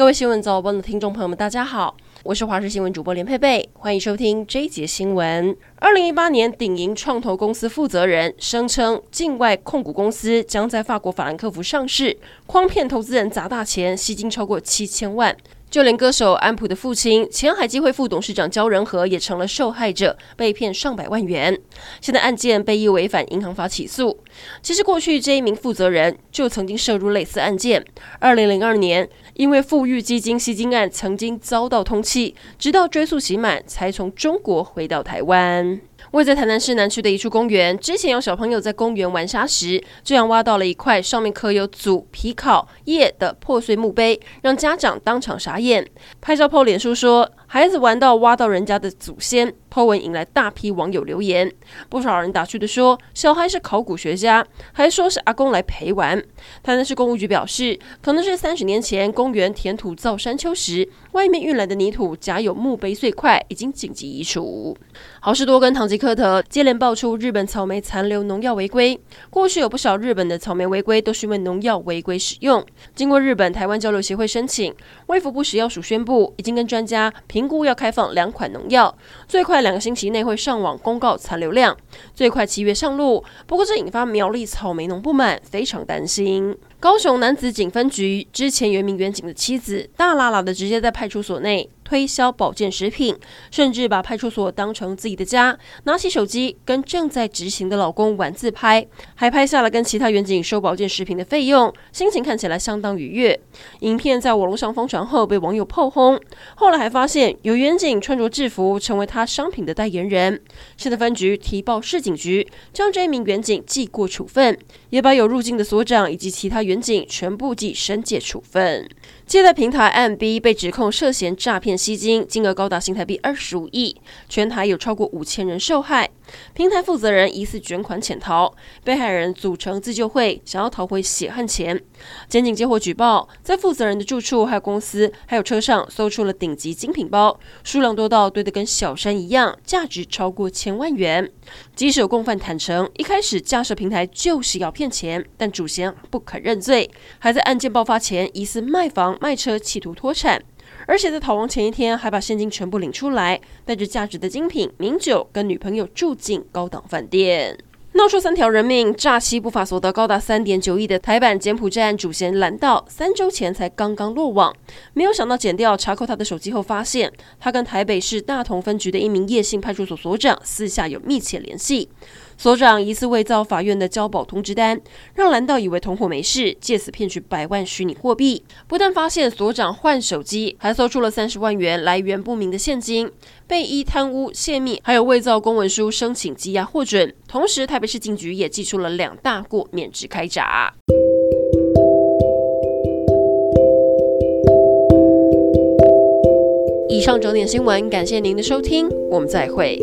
各位新闻早报的听众朋友们，大家好，我是华视新闻主播连佩佩，欢迎收听这一节新闻。二零一八年，鼎银创投公司负责人声称，境外控股公司将在法国法兰克福上市，诓骗投资人砸大钱，吸金超过七千万。就连歌手安普的父亲、前海基会副董事长焦仁和也成了受害者，被骗上百万元。现在案件被以违反银行法起诉。其实过去这一名负责人就曾经涉入类似案件。二零零二年，因为富裕基金吸金案曾经遭到通缉，直到追诉期满，才从中国回到台湾。位在台南市南区的一处公园，之前有小朋友在公园玩沙时，这样挖到了一块上面刻有“祖皮考叶”的破碎墓碑，让家长当场傻眼。拍照 po 脸书说，孩子玩到挖到人家的祖先。po 文引来大批网友留言，不少人打趣的说：“小孩是考古学家，还说是阿公来陪玩。”台南市公务局表示，可能是三十年前公园填土造山丘时，外面运来的泥土夹有墓碑碎块，已经紧急移除。好事多跟唐吉诃德接连爆出日本草莓残留农药违规，过去有不少日本的草莓违规都是因为农药违规使用。经过日本台湾交流协会申请，卫福部食药署宣布，已经跟专家评评估要开放两款农药，最快。两个星期内会上网公告残留量，最快七月上路。不过这引发苗栗草莓农不满，非常担心。高雄男子警分局之前原名原警的妻子，大喇喇的直接在派出所内。推销保健食品，甚至把派出所当成自己的家，拿起手机跟正在执行的老公玩自拍，还拍下了跟其他员警收保健食品的费用，心情看起来相当愉悦。影片在网络上疯传后，被网友炮轰。后来还发现有员警穿着制服，成为他商品的代言人。现在分局提报市警局，将这一名员警记过处分，也把有入境的所长以及其他员警全部记申诫处分。借贷平台 MB 被指控涉嫌诈骗吸金，金额高达新台币二十五亿，全台有超过五千人受害。平台负责人疑似卷款潜逃，被害人组成自救会，想要讨回血汗钱。检警接获举报，在负责人的住处、还有公司、还有车上搜出了顶级精品包，数量多到堆得跟小山一样，价值超过千万元。即使有共犯坦承，一开始架设平台就是要骗钱，但主嫌不肯认罪，还在案件爆发前疑似卖房卖车，企图脱产。而且在逃亡前一天，还把现金全部领出来，带着价值的精品、名酒，跟女朋友住进高档饭店，闹出三条人命，诈欺不法所得高达三点九亿的台版柬埔寨案主嫌蓝道，三周前才刚刚落网，没有想到检调查扣他的手机后，发现他跟台北市大同分局的一名叶姓派出所所长私下有密切联系。所长疑似伪造法院的交保通知单，让蓝道以为同伙没事，借此骗取百万虚拟货币。不但发现所长换手机，还搜出了三十万元来源不明的现金，被依贪污、泄密，还有伪造公文书申请羁押获准。同时，台北市警局也祭出了两大过，免职开闸。以上整点新闻，感谢您的收听，我们再会。